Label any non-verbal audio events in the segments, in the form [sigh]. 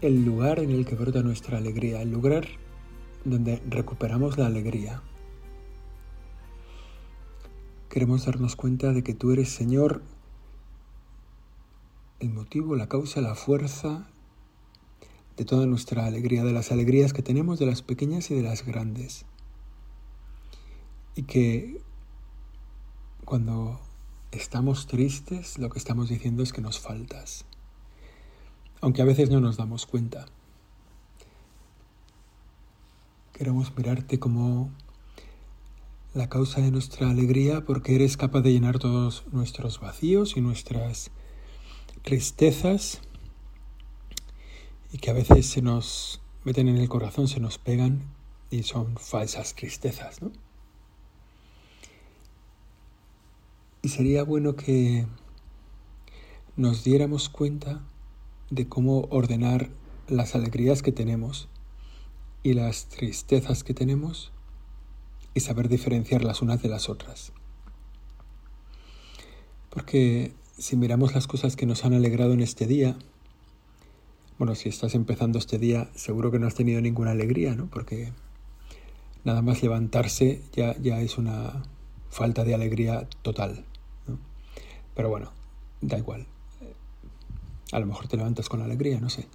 el lugar en el que brota nuestra alegría, el lugar donde recuperamos la alegría. Queremos darnos cuenta de que tú eres Señor, el motivo, la causa, la fuerza de toda nuestra alegría, de las alegrías que tenemos, de las pequeñas y de las grandes. Y que cuando estamos tristes, lo que estamos diciendo es que nos faltas aunque a veces no nos damos cuenta. Queremos mirarte como la causa de nuestra alegría porque eres capaz de llenar todos nuestros vacíos y nuestras tristezas y que a veces se nos meten en el corazón, se nos pegan y son falsas tristezas, ¿no? Y sería bueno que nos diéramos cuenta de cómo ordenar las alegrías que tenemos y las tristezas que tenemos y saber diferenciar las unas de las otras. Porque si miramos las cosas que nos han alegrado en este día, bueno, si estás empezando este día, seguro que no has tenido ninguna alegría, ¿no? Porque nada más levantarse ya, ya es una falta de alegría total. Pero bueno, da igual. A lo mejor te levantas con alegría, no sé.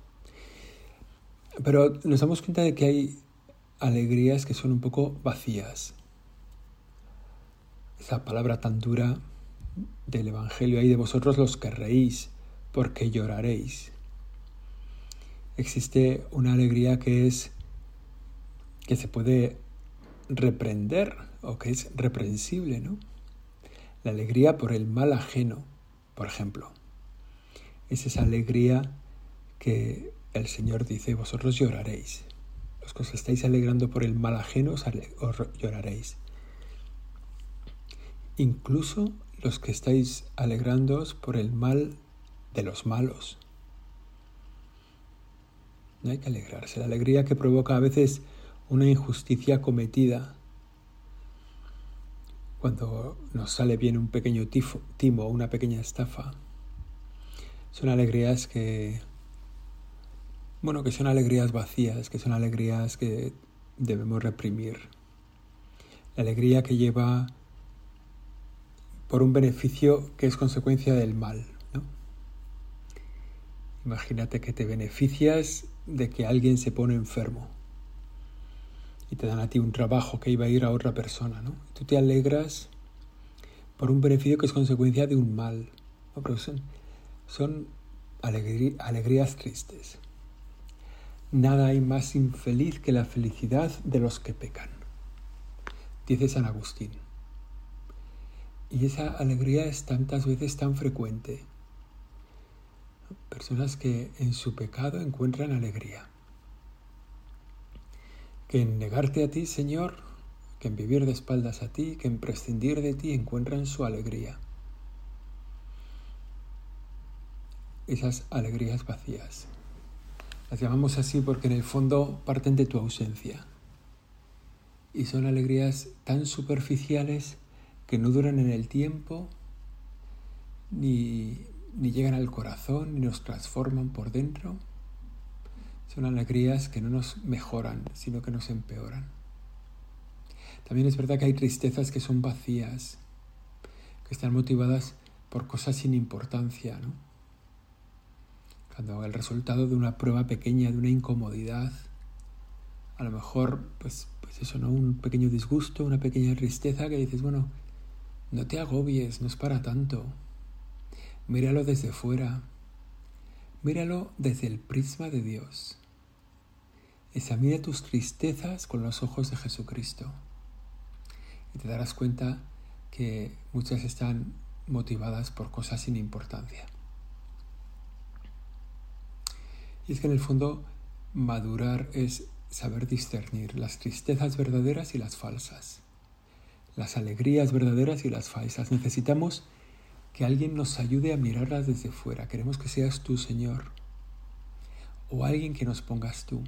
Pero nos damos cuenta de que hay alegrías que son un poco vacías. Esa palabra tan dura del Evangelio ahí de vosotros los que reís, porque lloraréis. Existe una alegría que es que se puede reprender o que es reprensible, ¿no? La alegría por el mal ajeno, por ejemplo es esa alegría que el Señor dice, vosotros lloraréis. Los que os estáis alegrando por el mal ajeno, os, lloraréis. Incluso los que estáis alegrándoos por el mal de los malos. No hay que alegrarse. La alegría que provoca a veces una injusticia cometida. Cuando nos sale bien un pequeño tifo, timo, una pequeña estafa, son alegrías que, bueno, que son alegrías vacías, que son alegrías que debemos reprimir. La alegría que lleva por un beneficio que es consecuencia del mal. ¿no? Imagínate que te beneficias de que alguien se pone enfermo y te dan a ti un trabajo que iba a ir a otra persona. ¿no? Tú te alegras por un beneficio que es consecuencia de un mal. ¿no? Son alegrías tristes. Nada hay más infeliz que la felicidad de los que pecan, dice San Agustín. Y esa alegría es tantas veces tan frecuente. Personas que en su pecado encuentran alegría. Que en negarte a ti, Señor, que en vivir de espaldas a ti, que en prescindir de ti encuentran su alegría. Esas alegrías vacías. Las llamamos así porque en el fondo parten de tu ausencia. Y son alegrías tan superficiales que no duran en el tiempo, ni, ni llegan al corazón, ni nos transforman por dentro. Son alegrías que no nos mejoran, sino que nos empeoran. También es verdad que hay tristezas que son vacías, que están motivadas por cosas sin importancia, ¿no? Cuando el resultado de una prueba pequeña, de una incomodidad, a lo mejor, pues, pues eso, ¿no? Un pequeño disgusto, una pequeña tristeza que dices, bueno, no te agobies, no es para tanto. Míralo desde fuera. Míralo desde el prisma de Dios. Examina tus tristezas con los ojos de Jesucristo. Y te darás cuenta que muchas están motivadas por cosas sin importancia. Y es que en el fondo madurar es saber discernir las tristezas verdaderas y las falsas, las alegrías verdaderas y las falsas. Necesitamos que alguien nos ayude a mirarlas desde fuera. Queremos que seas tú, Señor, o alguien que nos pongas tú.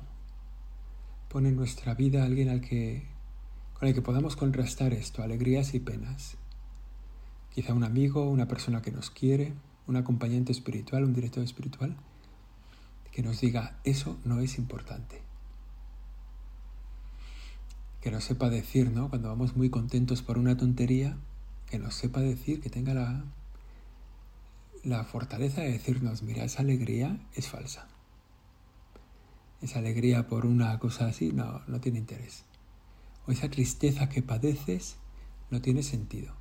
Pon en nuestra vida alguien al que, con el que podamos contrastar esto, alegrías y penas. Quizá un amigo, una persona que nos quiere, un acompañante espiritual, un director espiritual, que nos diga, eso no es importante que nos sepa decir, ¿no? Cuando vamos muy contentos por una tontería, que nos sepa decir, que tenga la, la fortaleza de decirnos, mira, esa alegría es falsa. Esa alegría por una cosa así no, no tiene interés. O esa tristeza que padeces no tiene sentido.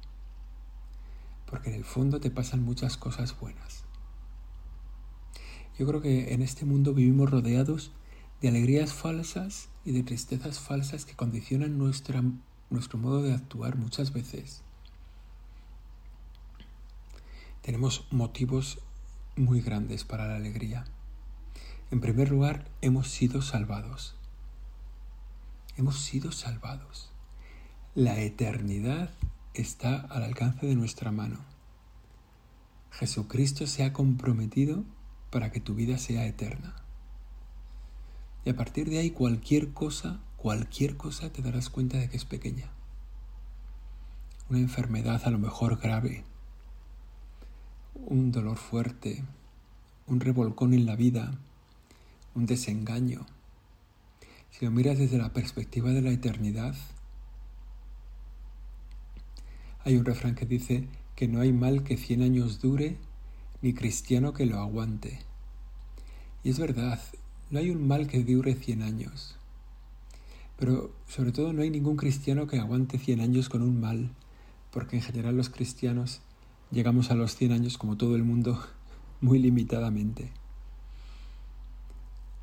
Porque en el fondo te pasan muchas cosas buenas. Yo creo que en este mundo vivimos rodeados de alegrías falsas y de tristezas falsas que condicionan nuestro modo de actuar muchas veces. Tenemos motivos muy grandes para la alegría. En primer lugar, hemos sido salvados. Hemos sido salvados. La eternidad está al alcance de nuestra mano. Jesucristo se ha comprometido para que tu vida sea eterna. Y a partir de ahí cualquier cosa, cualquier cosa te darás cuenta de que es pequeña. Una enfermedad a lo mejor grave, un dolor fuerte, un revolcón en la vida, un desengaño. Si lo miras desde la perspectiva de la eternidad, hay un refrán que dice que no hay mal que cien años dure, ni cristiano que lo aguante. Y es verdad, no hay un mal que dure cien años. Pero sobre todo no hay ningún cristiano que aguante cien años con un mal, porque en general los cristianos llegamos a los cien años como todo el mundo [laughs] muy limitadamente.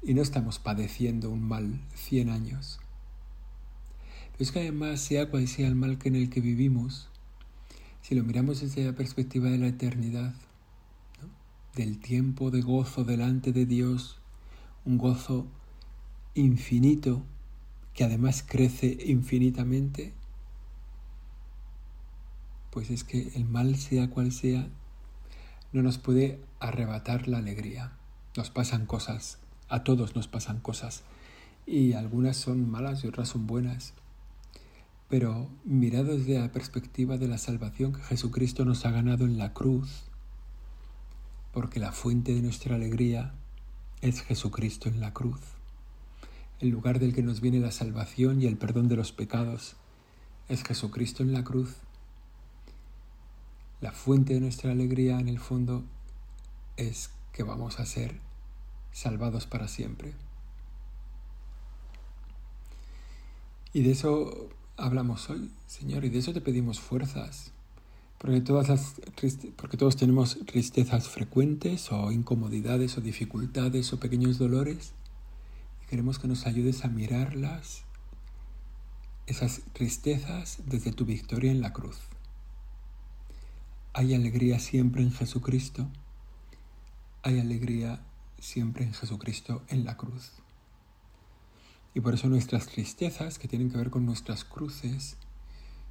Y no estamos padeciendo un mal cien años. Pero es que además, sea cual sea el mal que en el que vivimos, si lo miramos desde la perspectiva de la eternidad, del tiempo de gozo delante de Dios, un gozo infinito que además crece infinitamente, pues es que el mal, sea cual sea, no nos puede arrebatar la alegría. Nos pasan cosas, a todos nos pasan cosas, y algunas son malas y otras son buenas. Pero mirado desde la perspectiva de la salvación que Jesucristo nos ha ganado en la cruz, porque la fuente de nuestra alegría es Jesucristo en la cruz, el lugar del que nos viene la salvación y el perdón de los pecados. Es Jesucristo en la cruz. La fuente de nuestra alegría en el fondo es que vamos a ser salvados para siempre. Y de eso hablamos hoy, Señor, y de eso te pedimos fuerzas porque, todas las, porque todos tenemos tristezas frecuentes o incomodidades o dificultades o pequeños dolores y queremos que nos ayudes a mirarlas, esas tristezas desde tu victoria en la cruz. Hay alegría siempre en Jesucristo, hay alegría siempre en Jesucristo en la cruz. Y por eso nuestras tristezas, que tienen que ver con nuestras cruces,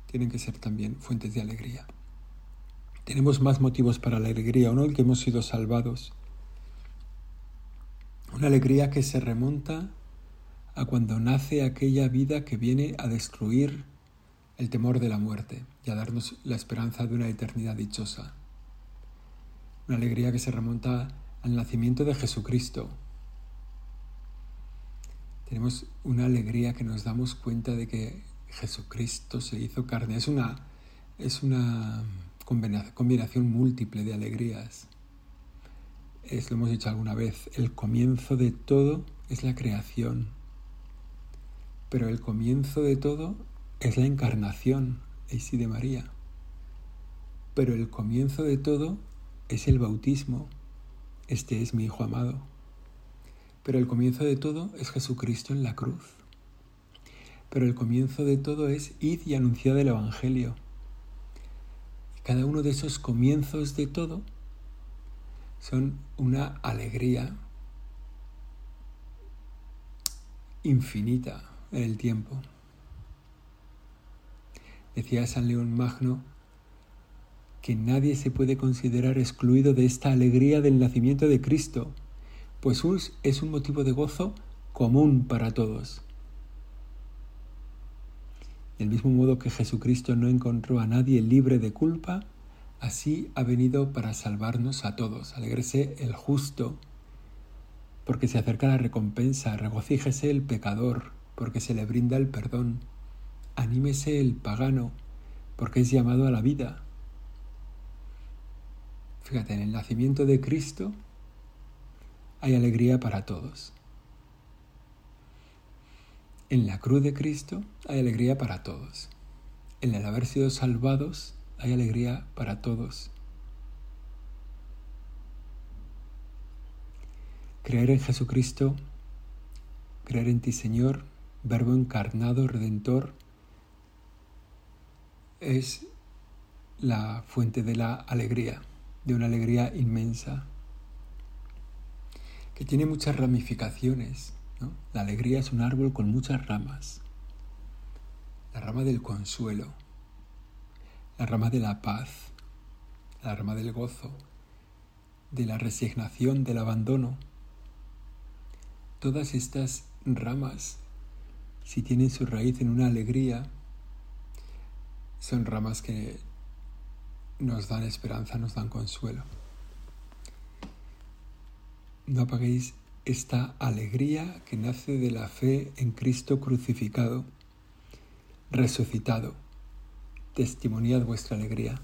tienen que ser también fuentes de alegría. Tenemos más motivos para la alegría, uno el que hemos sido salvados. Una alegría que se remonta a cuando nace aquella vida que viene a destruir el temor de la muerte y a darnos la esperanza de una eternidad dichosa. Una alegría que se remonta al nacimiento de Jesucristo. Tenemos una alegría que nos damos cuenta de que Jesucristo se hizo carne. Es una, es una combinación múltiple de alegrías. Es, lo hemos dicho alguna vez, el comienzo de todo es la creación, pero el comienzo de todo es la encarnación, sí de María. Pero el comienzo de todo es el bautismo, este es mi Hijo amado. Pero el comienzo de todo es Jesucristo en la cruz. Pero el comienzo de todo es id y anunciad el Evangelio. Cada uno de esos comienzos de todo son una alegría infinita en el tiempo. Decía San León Magno que nadie se puede considerar excluido de esta alegría del nacimiento de Cristo, pues es un motivo de gozo común para todos. Del mismo modo que Jesucristo no encontró a nadie libre de culpa, así ha venido para salvarnos a todos. Alegrese el justo, porque se acerca la recompensa, regocíjese el pecador, porque se le brinda el perdón, anímese el pagano, porque es llamado a la vida. Fíjate, en el nacimiento de Cristo hay alegría para todos. En la cruz de Cristo hay alegría para todos. En el haber sido salvados hay alegría para todos. Creer en Jesucristo, creer en ti Señor, Verbo encarnado, redentor, es la fuente de la alegría, de una alegría inmensa, que tiene muchas ramificaciones la alegría es un árbol con muchas ramas. La rama del consuelo, la rama de la paz, la rama del gozo, de la resignación, del abandono. Todas estas ramas, si tienen su raíz en una alegría, son ramas que nos dan esperanza, nos dan consuelo. No apaguéis esta alegría que nace de la fe en Cristo crucificado, resucitado. Testimoniad vuestra alegría.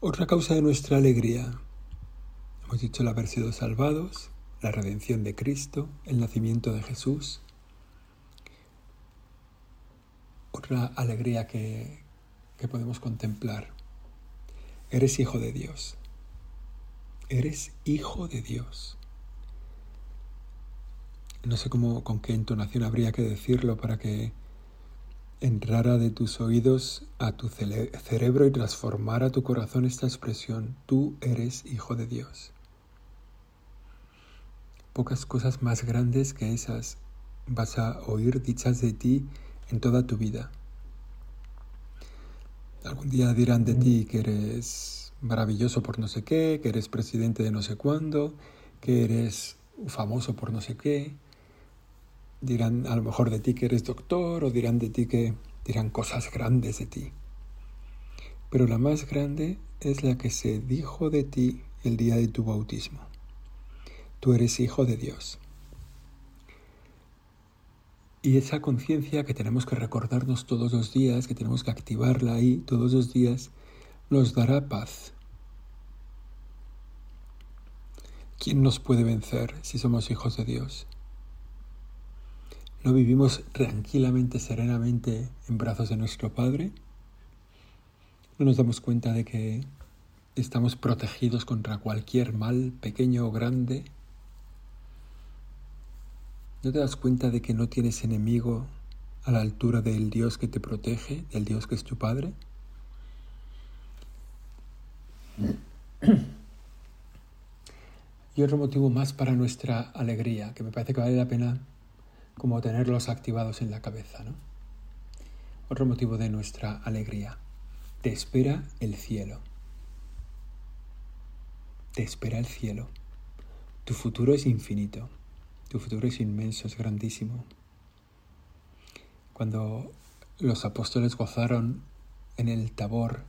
Otra causa de nuestra alegría, hemos dicho el haber sido salvados, la redención de Cristo, el nacimiento de Jesús. Otra alegría que, que podemos contemplar, eres hijo de Dios eres hijo de Dios. No sé cómo, con qué entonación habría que decirlo para que entrara de tus oídos a tu cerebro y transformara tu corazón esta expresión, tú eres hijo de Dios. Pocas cosas más grandes que esas vas a oír dichas de ti en toda tu vida. Algún día dirán de ti que eres maravilloso por no sé qué, que eres presidente de no sé cuándo, que eres famoso por no sé qué. Dirán a lo mejor de ti que eres doctor o dirán de ti que dirán cosas grandes de ti. Pero la más grande es la que se dijo de ti el día de tu bautismo. Tú eres hijo de Dios. Y esa conciencia que tenemos que recordarnos todos los días, que tenemos que activarla ahí todos los días, nos dará paz. ¿Quién nos puede vencer si somos hijos de Dios? ¿No vivimos tranquilamente, serenamente en brazos de nuestro Padre? ¿No nos damos cuenta de que estamos protegidos contra cualquier mal, pequeño o grande? ¿No te das cuenta de que no tienes enemigo a la altura del Dios que te protege, del Dios que es tu Padre? Y otro motivo más para nuestra alegría, que me parece que vale la pena como tenerlos activados en la cabeza, ¿no? Otro motivo de nuestra alegría. Te espera el cielo. Te espera el cielo. Tu futuro es infinito. Tu futuro es inmenso, es grandísimo. Cuando los apóstoles gozaron en el tabor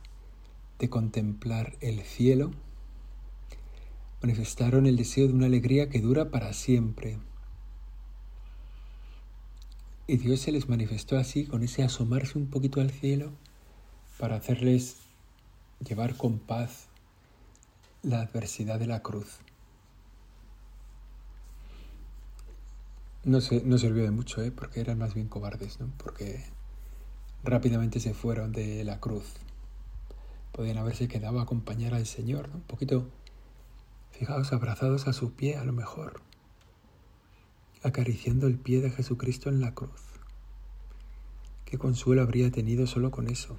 de contemplar el cielo, manifestaron el deseo de una alegría que dura para siempre. Y Dios se les manifestó así, con ese asomarse un poquito al cielo, para hacerles llevar con paz la adversidad de la cruz. No, se, no sirvió de mucho, ¿eh? porque eran más bien cobardes, ¿no? porque rápidamente se fueron de la cruz podían haberse quedado a acompañar al Señor, un poquito, fijaos, abrazados a su pie a lo mejor, acariciando el pie de Jesucristo en la cruz. ¿Qué consuelo habría tenido solo con eso?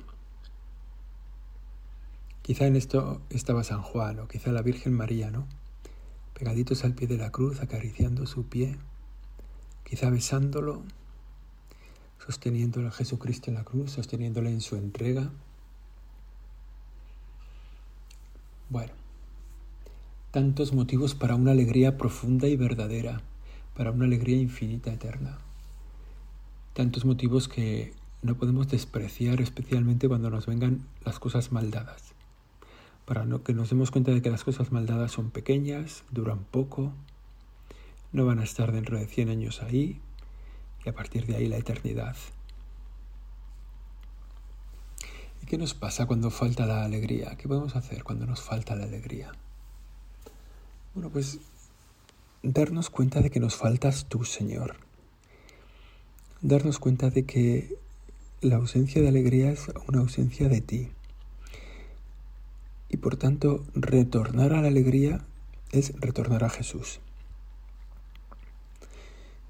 Quizá en esto estaba San Juan o quizá la Virgen María, ¿no? pegaditos al pie de la cruz, acariciando su pie, quizá besándolo, sosteniéndolo a Jesucristo en la cruz, sosteniéndole en su entrega. Bueno, tantos motivos para una alegría profunda y verdadera, para una alegría infinita, eterna. Tantos motivos que no podemos despreciar, especialmente cuando nos vengan las cosas maldadas. Para que nos demos cuenta de que las cosas maldadas son pequeñas, duran poco, no van a estar dentro de 100 años ahí y a partir de ahí la eternidad. ¿Y qué nos pasa cuando falta la alegría? ¿Qué podemos hacer cuando nos falta la alegría? Bueno, pues darnos cuenta de que nos faltas tú, Señor. Darnos cuenta de que la ausencia de alegría es una ausencia de ti. Y por tanto, retornar a la alegría es retornar a Jesús.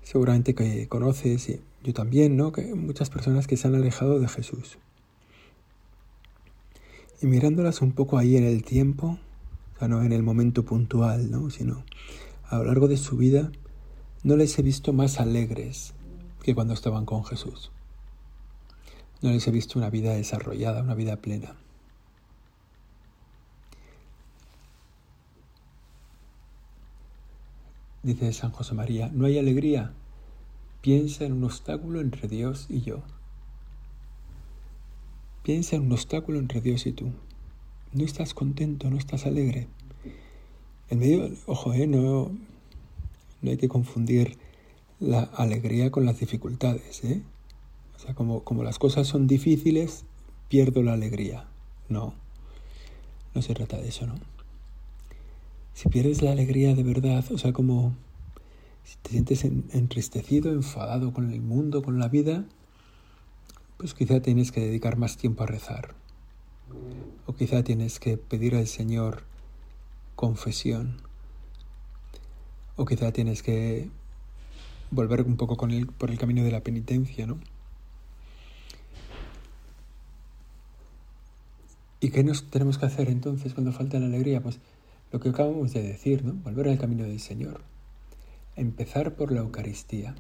Seguramente que conoces, y yo también, ¿no? Que muchas personas que se han alejado de Jesús. Y mirándolas un poco ahí en el tiempo, o sea, no en el momento puntual, ¿no? Sino a lo largo de su vida, no les he visto más alegres que cuando estaban con Jesús. No les he visto una vida desarrollada, una vida plena. Dice San José María, no hay alegría. Piensa en un obstáculo entre Dios y yo. Piensa en un obstáculo entre Dios y tú. No estás contento, no estás alegre. En medio, ojo, eh, no, no hay que confundir la alegría con las dificultades. ¿eh? O sea, como, como las cosas son difíciles, pierdo la alegría. No, no se trata de eso, ¿no? Si pierdes la alegría de verdad, o sea, como si te sientes entristecido, enfadado con el mundo, con la vida, pues quizá tienes que dedicar más tiempo a rezar. O quizá tienes que pedir al Señor confesión. O quizá tienes que volver un poco con por el camino de la penitencia, ¿no? ¿Y qué nos tenemos que hacer entonces cuando falta la alegría? Pues lo que acabamos de decir, ¿no? Volver al camino del Señor. Empezar por la Eucaristía.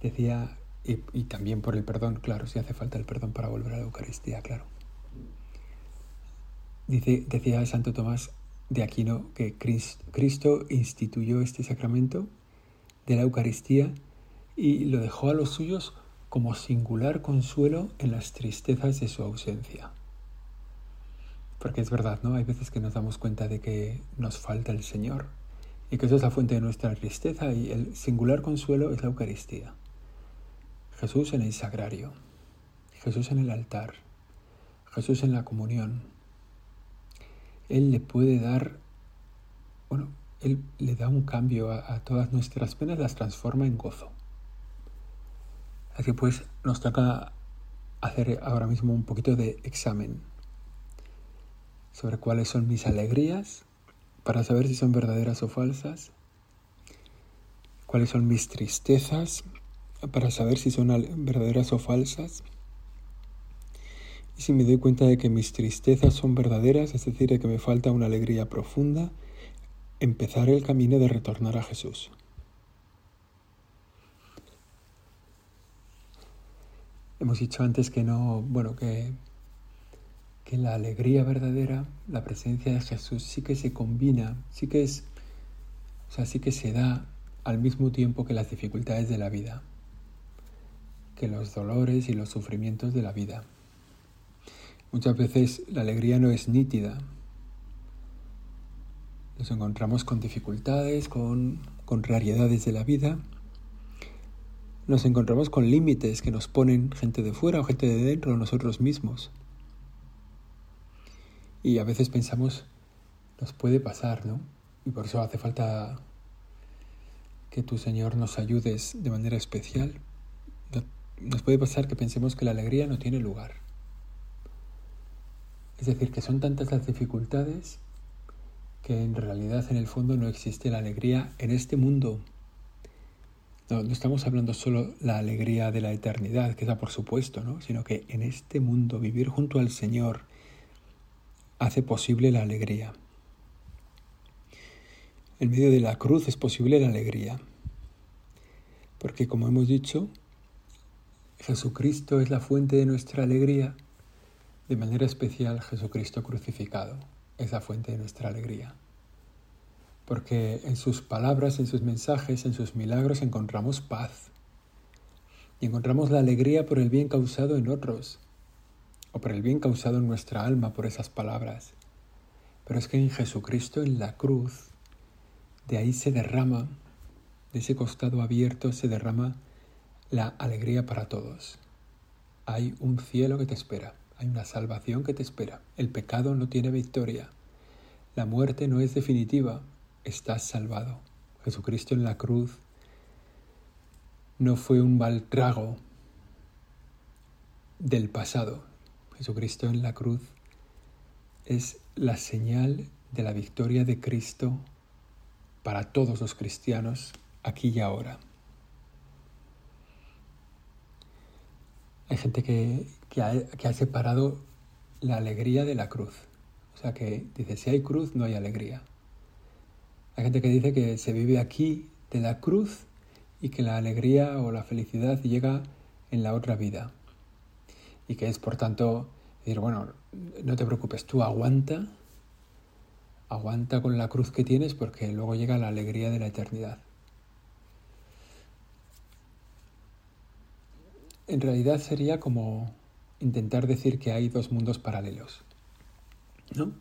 Decía, y, también por el perdón, claro, si hace falta el perdón para volver a la Eucaristía, claro. Dice, decía Santo Tomás de Aquino que Cristo instituyó este sacramento de la Eucaristía y lo dejó a los suyos como singular consuelo en las tristezas de su ausencia. Porque es verdad, ¿no? Hay veces que nos damos cuenta de que nos falta el Señor y que eso es la fuente de nuestra tristeza y el singular consuelo es la Eucaristía. Jesús en el sagrario, Jesús en el altar, Jesús en la comunión. Él le puede dar, bueno, Él le da un cambio a, todas nuestras penas, las transforma en gozo. Así pues, nos toca hacer ahora mismo un poquito de examen sobre cuáles son mis alegrías para saber si son verdaderas o falsas, cuáles son mis tristezas para saber si son verdaderas o falsas. Y si me doy cuenta de que mis tristezas son verdaderas, es decir, de que me falta una alegría profunda, empezar el camino de retornar a Jesús. Hemos dicho antes que no, bueno, que que la alegría verdadera, la presencia de Jesús sí que se combina, sí que es, o sea, sí que se da al mismo tiempo que las dificultades de la vida, que los dolores y los sufrimientos de la vida. Muchas veces la alegría no es nítida. Nos encontramos con dificultades, con contrariedades de la vida. Nos encontramos con límites que nos ponen gente de fuera o gente de dentro, nosotros mismos. Y a veces pensamos, nos puede pasar, ¿no? Y por eso hace falta que tu Señor nos ayudes de manera especial. Nos puede pasar que pensemos que la alegría no tiene lugar. Es decir, que son tantas las dificultades que en realidad en el fondo no existe la alegría en este mundo. No, estamos hablando solo la alegría de la eternidad, que da por supuesto, ¿no? sino que en este mundo vivir junto al Señor, hace posible la alegría. en medio de la cruz es posible la alegría. Porque como hemos dicho, Jesucristo es la fuente de nuestra alegría, de manera especial Jesucristo crucificado es la fuente de nuestra alegría. Porque en sus palabras, en sus mensajes, en sus milagros encontramos paz. Y encontramos la alegría por el bien causado en otros, o por el bien causado en nuestra alma por esas palabras. Pero es que en Jesucristo, en la cruz, de ahí se derrama, de ese costado abierto se derrama la alegría para todos. Hay un cielo que te espera, hay una salvación que te espera. El pecado no tiene victoria. La muerte no es definitiva, estás salvado. Jesucristo en la cruz no fue un mal trago del pasado. Jesucristo en la cruz es la señal de la victoria de Cristo para todos los cristianos aquí y ahora. Hay gente que, ha, separado la alegría de la cruz. O sea que dice, si hay cruz, no hay alegría. Hay gente que dice que se vive aquí de la cruz y que la alegría o la felicidad llega en la otra vida. Y que es, por tanto, decir, bueno, no te preocupes, tú aguanta Aguanta con la cruz que tienes porque luego llega la alegría de la eternidad. En realidad sería como intentar decir que hay dos mundos paralelos. ¿no?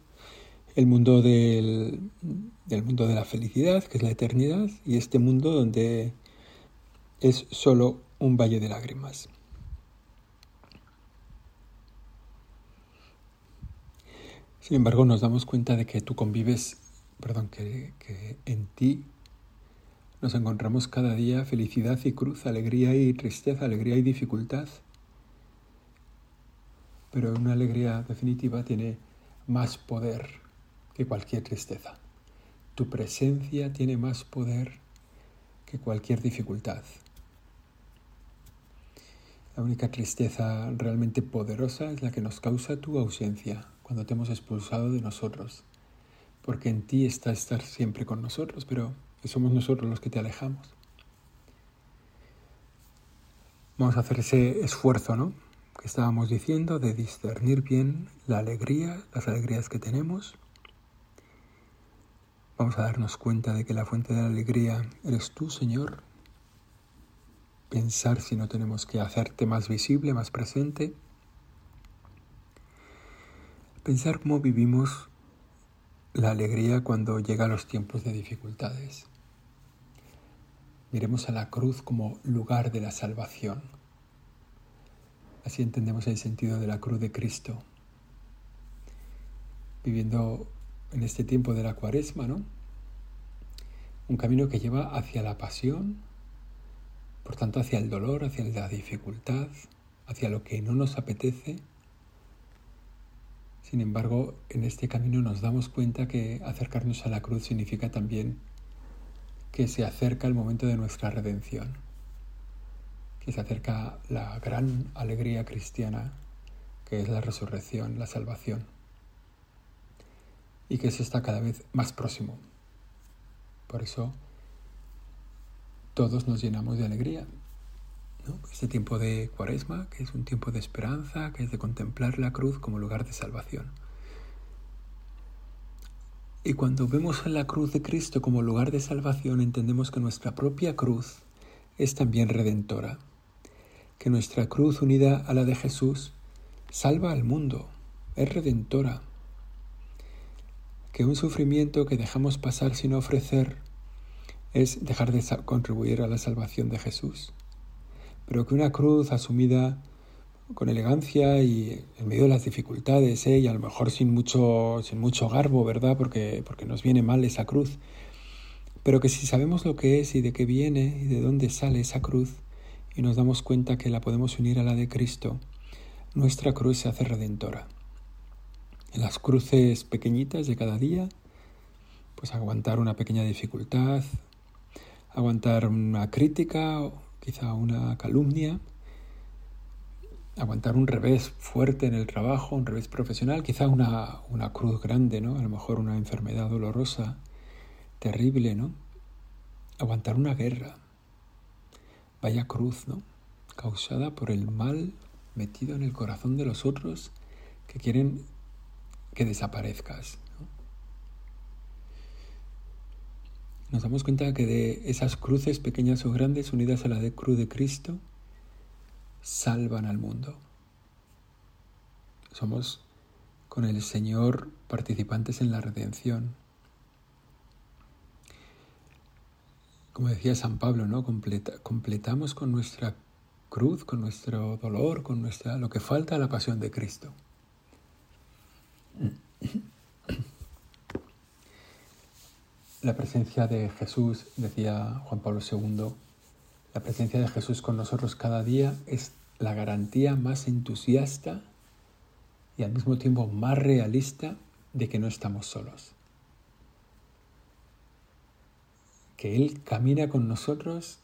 El mundo del, del mundo de la felicidad, que es la eternidad, y este mundo donde es solo un valle de lágrimas. Sin embargo, nos damos cuenta de que tú convives, perdón, que, en ti nos encontramos cada día felicidad y cruz, alegría y tristeza, alegría y dificultad. Pero una alegría definitiva tiene más poder que cualquier tristeza. Tu presencia tiene más poder que cualquier dificultad. La única tristeza realmente poderosa es la que nos causa tu ausencia, cuando te hemos expulsado de nosotros, porque en ti está estar siempre con nosotros, pero somos nosotros los que te alejamos. Vamos a hacer ese esfuerzo, ¿no? Que estábamos diciendo de discernir bien la alegría, las alegrías que tenemos. Vamos a darnos cuenta de que la fuente de la alegría eres tú, Señor. Pensar si no tenemos que hacerte más visible, más presente Pensar cómo vivimos la alegría cuando llegan los tiempos de dificultades. Miremos a la cruz como lugar de la salvación. Así entendemos el sentido de la cruz de Cristo. Viviendo en este tiempo de la cuaresma, ¿no? Un camino que lleva hacia la pasión, por tanto hacia el dolor, hacia la dificultad, hacia lo que no nos apetece sin embargo, en este camino nos damos cuenta que acercarnos a la cruz significa también que se acerca el momento de nuestra redención, que se acerca la gran alegría cristiana, que es la resurrección, la salvación, y que eso está cada vez más próximo. Por eso todos nos llenamos de alegría, este tiempo de cuaresma, que es un tiempo de esperanza, que es de contemplar la cruz como lugar de salvación. Y cuando vemos la cruz de Cristo como lugar de salvación, entendemos que nuestra propia cruz es también redentora, que nuestra cruz unida a la de Jesús salva al mundo, es redentora, que un sufrimiento que dejamos pasar sin ofrecer es dejar de contribuir a la salvación de Jesús pero que una cruz asumida con elegancia y en medio de las dificultades, ¿eh? y a lo mejor sin mucho, sin mucho garbo, ¿verdad? Porque, porque nos viene mal esa cruz. Pero que si sabemos lo que es y de qué viene y de dónde sale esa cruz, y nos damos cuenta que la podemos unir a la de Cristo, nuestra cruz se hace redentora. En las cruces pequeñitas de cada día, pues aguantar una pequeña dificultad, aguantar una crítica quizá una calumnia, aguantar un revés fuerte en el trabajo, un revés profesional, quizá una, una cruz grande, ¿no? a lo mejor una enfermedad dolorosa, terrible, ¿no? Aguantar una guerra. Vaya cruz, ¿no? Causada por el mal metido en el corazón de los otros que quieren que desaparezcas. Nos damos cuenta que de esas cruces pequeñas o grandes unidas a la de cruz de Cristo, salvan al mundo. Somos con el Señor participantes en la redención. Como decía San Pablo, ¿no? completamos con nuestra cruz, con nuestro dolor, con nuestra lo que falta a la pasión de Cristo. La presencia de Jesús, decía Juan Pablo II, la presencia de Jesús con nosotros cada día es la garantía más entusiasta y al mismo tiempo más realista de que no estamos solos. Que Él camina con nosotros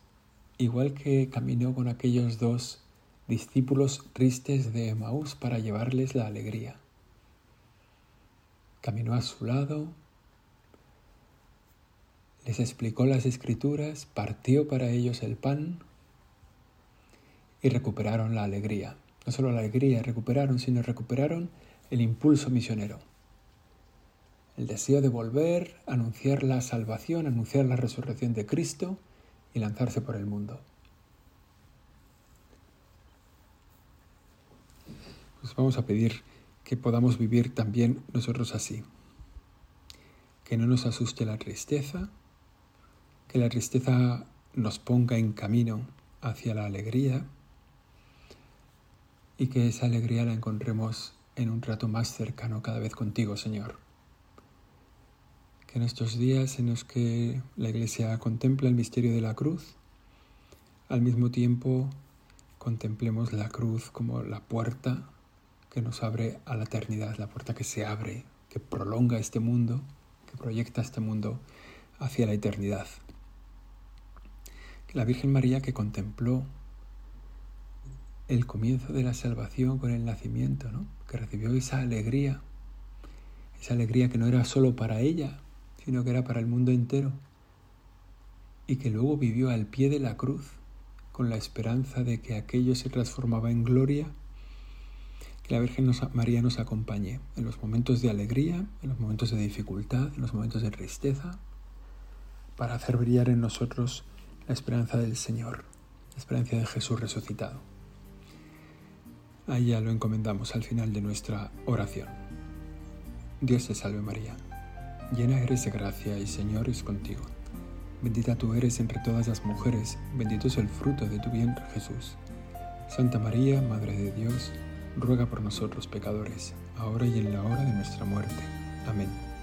igual que caminó con aquellos dos discípulos tristes de Emaús para llevarles la alegría. Caminó a su lado, les explicó las escrituras, partió para ellos el pan y recuperaron la alegría. No solo la alegría recuperaron, sino recuperaron el impulso misionero. El deseo de volver, anunciar la salvación, anunciar la resurrección de Cristo y lanzarse por el mundo. Pues vamos a pedir que podamos vivir también nosotros así. Que no nos asuste la tristeza, que la tristeza nos ponga en camino hacia la alegría y que esa alegría la encontremos en un trato más cercano cada vez contigo, Señor. Que en estos días en los que la Iglesia contempla el misterio de la cruz, al mismo tiempo contemplemos la cruz como la puerta que nos abre a la eternidad, la puerta que se abre, que prolonga este mundo, que proyecta este mundo hacia la eternidad la Virgen María que contempló el comienzo de la salvación con el nacimiento, ¿no? que recibió esa alegría, esa alegría que no era solo para ella, sino que era para el mundo entero, y que luego vivió al pie de la cruz con la esperanza de que aquello se transformaba en gloria, que la Virgen María nos acompañe en los momentos de alegría, en los momentos de dificultad, en los momentos de tristeza, para hacer brillar en nosotros la esperanza del Señor, la esperanza de Jesús resucitado. A ella lo encomendamos al final de nuestra oración. Dios te salve María, llena eres de gracia y Señor es contigo. Bendita tú eres entre todas las mujeres, bendito es el fruto de tu vientre Jesús. Santa María, Madre de Dios, ruega por nosotros pecadores, ahora y en la hora de nuestra muerte. Amén.